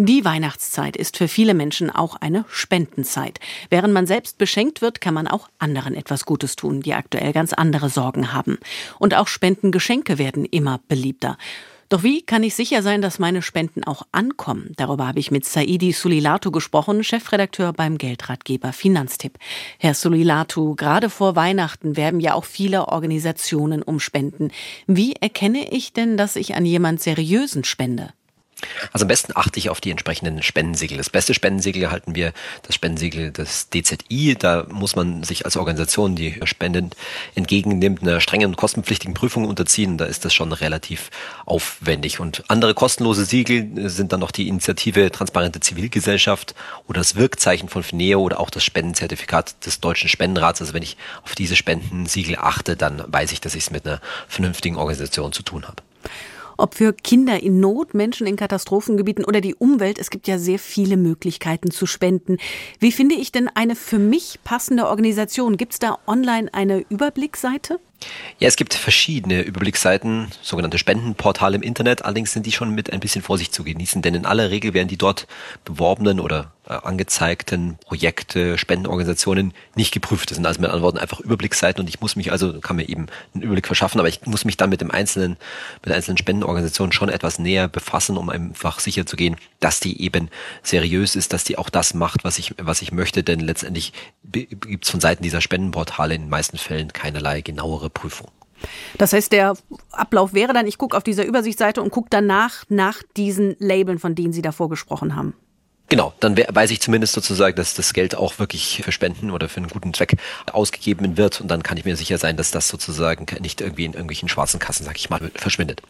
Die Weihnachtszeit ist für viele Menschen auch eine Spendenzeit. Während man selbst beschenkt wird, kann man auch anderen etwas Gutes tun, die aktuell ganz andere Sorgen haben. Und auch Spendengeschenke werden immer beliebter. Doch wie kann ich sicher sein, dass meine Spenden auch ankommen? Darüber habe ich mit Saidi Sulilatu gesprochen, Chefredakteur beim Geldratgeber Finanztipp. Herr Sulilatu, gerade vor Weihnachten werben ja auch viele Organisationen um Spenden. Wie erkenne ich denn, dass ich an jemand Seriösen spende? Also am besten achte ich auf die entsprechenden Spendensiegel. Das beste Spendensiegel halten wir das Spendensiegel des DZI. Da muss man sich als Organisation, die Spenden entgegennimmt, einer strengen und kostenpflichtigen Prüfung unterziehen. Da ist das schon relativ aufwendig. Und andere kostenlose Siegel sind dann noch die Initiative Transparente Zivilgesellschaft oder das Wirkzeichen von FINEO oder auch das Spendenzertifikat des Deutschen Spendenrats. Also wenn ich auf diese Spendensiegel achte, dann weiß ich, dass ich es mit einer vernünftigen Organisation zu tun habe ob für Kinder in Not, Menschen in Katastrophengebieten oder die Umwelt. Es gibt ja sehr viele Möglichkeiten zu spenden. Wie finde ich denn eine für mich passende Organisation? Gibt es da online eine Überblicksseite? Ja, es gibt verschiedene Überblicksseiten, sogenannte Spendenportale im Internet. Allerdings sind die schon mit ein bisschen Vorsicht zu genießen, denn in aller Regel werden die dort beworbenen oder äh, angezeigten Projekte, Spendenorganisationen nicht geprüft. Das sind also mit anderen Worten einfach Überblicksseiten und ich muss mich also, kann mir eben einen Überblick verschaffen, aber ich muss mich dann mit dem einzelnen, mit einzelnen Spendenorganisation schon etwas näher befassen, um einfach sicher zu gehen, dass die eben seriös ist, dass die auch das macht, was ich, was ich möchte, denn letztendlich gibt es von Seiten dieser Spendenportale in den meisten Fällen keinerlei genauere Prüfung. Das heißt, der Ablauf wäre dann, ich gucke auf dieser Übersichtsseite und gucke danach nach diesen Labeln, von denen Sie davor gesprochen haben. Genau, dann weiß ich zumindest sozusagen, dass das Geld auch wirklich für Spenden oder für einen guten Zweck ausgegeben wird und dann kann ich mir sicher sein, dass das sozusagen nicht irgendwie in irgendwelchen schwarzen Kassen, sag ich mal, verschwindet.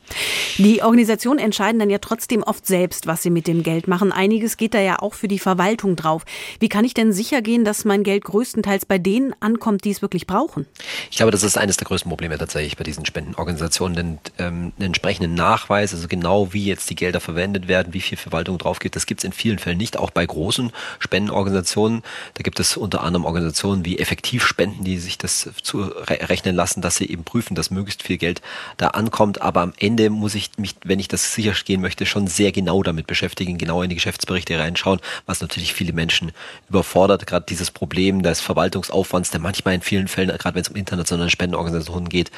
Die Organisationen entscheiden dann ja trotzdem oft selbst, was sie mit dem Geld machen. Einiges geht da ja auch für die Verwaltung drauf. Wie kann ich denn sicher gehen, dass mein Geld größtenteils bei denen ankommt, die es wirklich brauchen? Ich glaube, das ist eines der größten Probleme tatsächlich bei diesen Spendenorganisationen, denn ähm, einen entsprechenden Nachweis, also genau wie jetzt die Gelder verwendet werden, wie viel Verwaltung drauf geht, das gibt es in vielen Fällen nicht nicht, auch bei großen Spendenorganisationen. Da gibt es unter anderem Organisationen wie Effektivspenden, die sich das zu rechnen lassen, dass sie eben prüfen, dass möglichst viel Geld da ankommt. Aber am Ende muss ich mich, wenn ich das sicher gehen möchte, schon sehr genau damit beschäftigen, genau in die Geschäftsberichte reinschauen, was natürlich viele Menschen überfordert. Gerade dieses Problem des Verwaltungsaufwands, der manchmal in vielen Fällen, gerade wenn es um internationale Spendenorganisationen geht,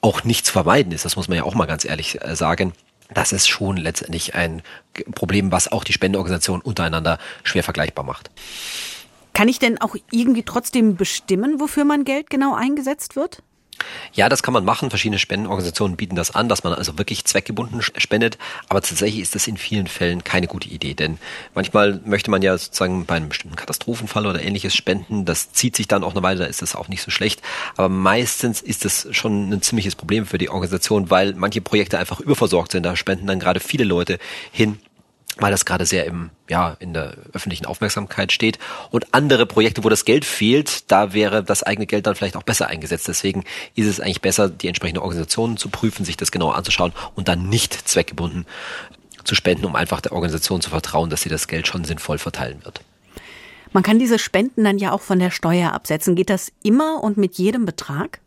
auch nicht zu vermeiden ist. Das muss man ja auch mal ganz ehrlich äh, sagen das ist schon letztendlich ein Problem, was auch die Spendenorganisationen untereinander schwer vergleichbar macht. Kann ich denn auch irgendwie trotzdem bestimmen, wofür mein Geld genau eingesetzt wird? Ja, das kann man machen. Verschiedene Spendenorganisationen bieten das an, dass man also wirklich zweckgebunden spendet. Aber tatsächlich ist das in vielen Fällen keine gute Idee, denn manchmal möchte man ja sozusagen bei einem bestimmten Katastrophenfall oder ähnliches spenden. Das zieht sich dann auch eine Weile, da ist das auch nicht so schlecht. Aber meistens ist das schon ein ziemliches Problem für die Organisation, weil manche Projekte einfach überversorgt sind. Da spenden dann gerade viele Leute hin weil das gerade sehr im, ja, in der öffentlichen Aufmerksamkeit steht. Und andere Projekte, wo das Geld fehlt, da wäre das eigene Geld dann vielleicht auch besser eingesetzt. Deswegen ist es eigentlich besser, die entsprechenden Organisationen zu prüfen, sich das genauer anzuschauen und dann nicht zweckgebunden zu spenden, um einfach der Organisation zu vertrauen, dass sie das Geld schon sinnvoll verteilen wird. Man kann diese Spenden dann ja auch von der Steuer absetzen. Geht das immer und mit jedem Betrag?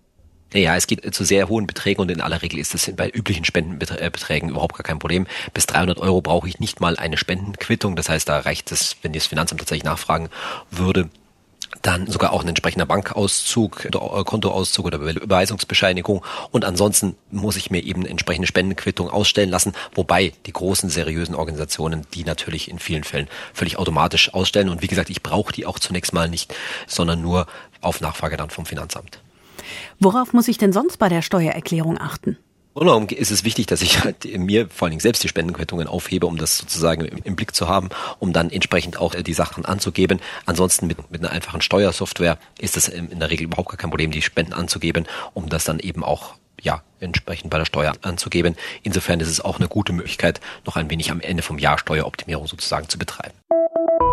Ja, es geht zu sehr hohen Beträgen und in aller Regel ist das bei üblichen Spendenbeträgen überhaupt gar kein Problem. Bis 300 Euro brauche ich nicht mal eine Spendenquittung. Das heißt, da reicht es, wenn das Finanzamt tatsächlich nachfragen würde, dann sogar auch ein entsprechender Bankauszug, oder Kontoauszug oder Überweisungsbescheinigung. Und ansonsten muss ich mir eben entsprechende Spendenquittung ausstellen lassen, wobei die großen seriösen Organisationen die natürlich in vielen Fällen völlig automatisch ausstellen. Und wie gesagt, ich brauche die auch zunächst mal nicht, sondern nur auf Nachfrage dann vom Finanzamt. Worauf muss ich denn sonst bei der Steuererklärung achten? Darum ist es wichtig, dass ich halt mir vor allen Dingen selbst die Spendenquittungen aufhebe, um das sozusagen im, im, Blick zu haben, um dann entsprechend auch die Sachen anzugeben. Ansonsten mit, mit einer einfachen Steuersoftware ist es in der Regel überhaupt gar kein Problem, die Spenden anzugeben, um das dann eben auch ja, entsprechend bei der Steuer anzugeben. Insofern ist es auch eine gute Möglichkeit, noch ein wenig am Ende vom Jahr Steueroptimierung sozusagen zu betreiben.